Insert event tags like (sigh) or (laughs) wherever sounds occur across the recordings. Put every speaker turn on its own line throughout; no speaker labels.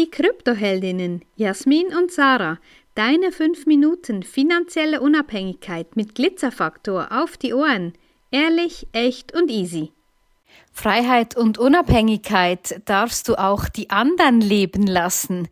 Die Kryptoheldinnen Jasmin und Sarah, deine 5 Minuten finanzielle Unabhängigkeit mit Glitzerfaktor auf die Ohren. Ehrlich, echt und easy.
Freiheit und Unabhängigkeit darfst du auch die anderen leben lassen.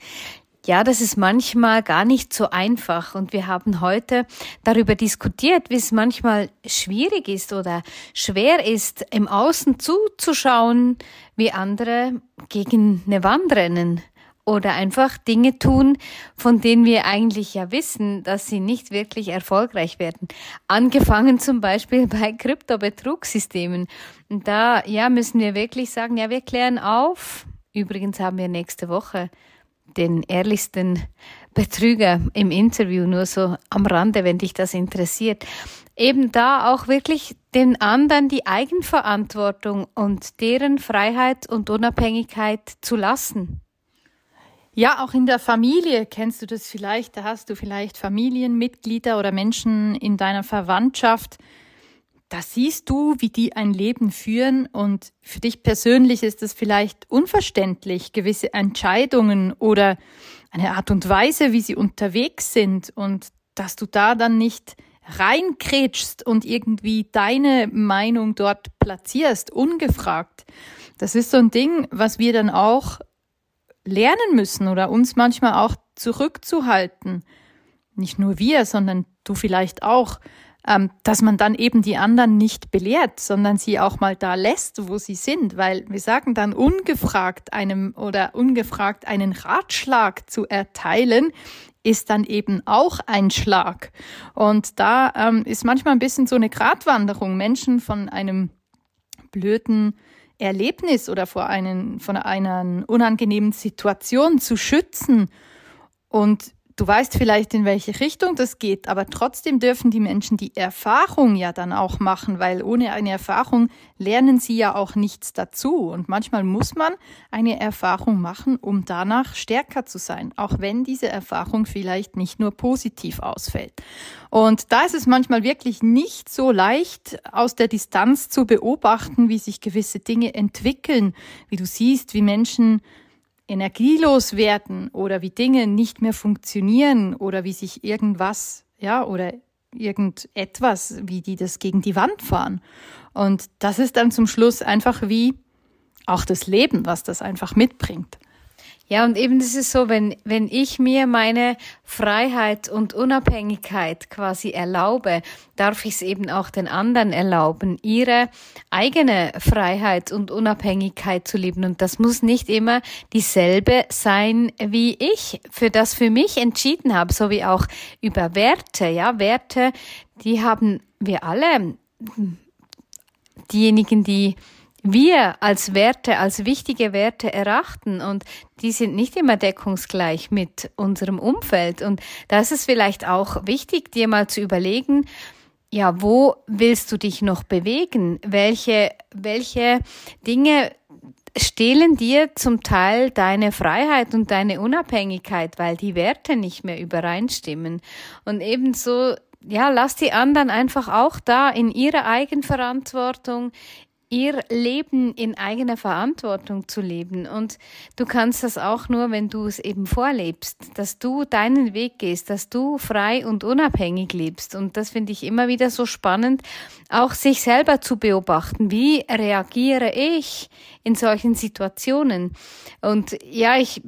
Ja, das ist manchmal gar nicht so einfach und wir haben heute darüber diskutiert, wie es manchmal schwierig ist oder schwer ist, im Außen zuzuschauen, wie andere gegen eine Wand rennen oder einfach Dinge tun, von denen wir eigentlich ja wissen, dass sie nicht wirklich erfolgreich werden. Angefangen zum Beispiel (laughs) bei Kryptobetrugssystemen. Und da, ja, müssen wir wirklich sagen, ja, wir klären auf. Übrigens haben wir nächste Woche den ehrlichsten Betrüger im Interview, nur so am Rande, wenn dich das interessiert. Eben da auch wirklich den anderen die Eigenverantwortung und deren Freiheit und Unabhängigkeit zu lassen.
Ja, auch in der Familie kennst du das vielleicht. Da hast du vielleicht Familienmitglieder oder Menschen in deiner Verwandtschaft. Da siehst du, wie die ein Leben führen und für dich persönlich ist es vielleicht unverständlich, gewisse Entscheidungen oder eine Art und Weise, wie sie unterwegs sind und dass du da dann nicht reinkrätschst und irgendwie deine Meinung dort platzierst, ungefragt. Das ist so ein Ding, was wir dann auch lernen müssen oder uns manchmal auch zurückzuhalten. Nicht nur wir, sondern du vielleicht auch, ähm, dass man dann eben die anderen nicht belehrt, sondern sie auch mal da lässt, wo sie sind, weil wir sagen dann ungefragt einem oder ungefragt einen Ratschlag zu erteilen, ist dann eben auch ein Schlag. Und da ähm, ist manchmal ein bisschen so eine Gratwanderung, Menschen von einem blöden Erlebnis oder vor einen, von einer unangenehmen Situation zu schützen. Und Du weißt vielleicht, in welche Richtung das geht, aber trotzdem dürfen die Menschen die Erfahrung ja dann auch machen, weil ohne eine Erfahrung lernen sie ja auch nichts dazu. Und manchmal muss man eine Erfahrung machen, um danach stärker zu sein, auch wenn diese Erfahrung vielleicht nicht nur positiv ausfällt. Und da ist es manchmal wirklich nicht so leicht, aus der Distanz zu beobachten, wie sich gewisse Dinge entwickeln, wie du siehst, wie Menschen energielos werden oder wie Dinge nicht mehr funktionieren oder wie sich irgendwas, ja, oder irgendetwas, wie die das gegen die Wand fahren. Und das ist dann zum Schluss einfach wie auch das Leben, was das einfach mitbringt.
Ja, und eben das ist so, wenn, wenn ich mir meine Freiheit und Unabhängigkeit quasi erlaube, darf ich es eben auch den anderen erlauben, ihre eigene Freiheit und Unabhängigkeit zu leben. Und das muss nicht immer dieselbe sein, wie ich für das für mich entschieden habe, so wie auch über Werte. Ja, Werte, die haben wir alle. Diejenigen, die wir als Werte, als wichtige Werte erachten und die sind nicht immer deckungsgleich mit unserem Umfeld. Und da ist es vielleicht auch wichtig, dir mal zu überlegen, ja, wo willst du dich noch bewegen? Welche, welche Dinge stehlen dir zum Teil deine Freiheit und deine Unabhängigkeit, weil die Werte nicht mehr übereinstimmen. Und ebenso ja, lass die anderen einfach auch da in ihrer Eigenverantwortung, ihr Leben in eigener Verantwortung zu leben. Und du kannst das auch nur, wenn du es eben vorlebst, dass du deinen Weg gehst, dass du frei und unabhängig lebst. Und das finde ich immer wieder so spannend, auch sich selber zu beobachten. Wie reagiere ich in solchen Situationen? Und ja, ich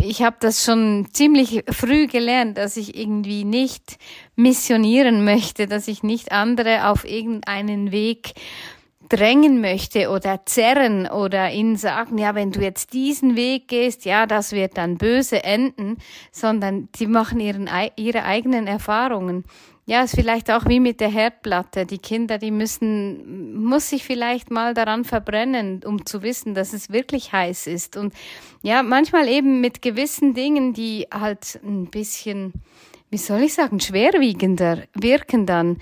ich habe das schon ziemlich früh gelernt, dass ich irgendwie nicht missionieren möchte, dass ich nicht andere auf irgendeinen Weg drängen möchte oder zerren oder ihnen sagen, ja, wenn du jetzt diesen Weg gehst, ja, das wird dann böse enden, sondern sie machen ihren, ihre eigenen Erfahrungen. Ja, ist vielleicht auch wie mit der Herdplatte. Die Kinder, die müssen, muss sich vielleicht mal daran verbrennen, um zu wissen, dass es wirklich heiß ist. Und ja, manchmal eben mit gewissen Dingen, die halt ein bisschen, wie soll ich sagen, schwerwiegender wirken dann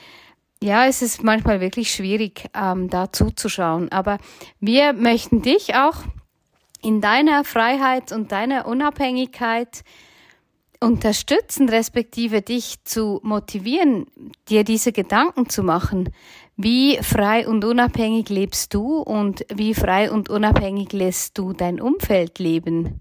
ja, es ist manchmal wirklich schwierig, ähm, da zuzuschauen. Aber wir möchten dich auch in deiner Freiheit und deiner Unabhängigkeit unterstützen, respektive dich zu motivieren, dir diese Gedanken zu machen. Wie frei und unabhängig lebst du und wie frei und unabhängig lässt du dein Umfeld leben?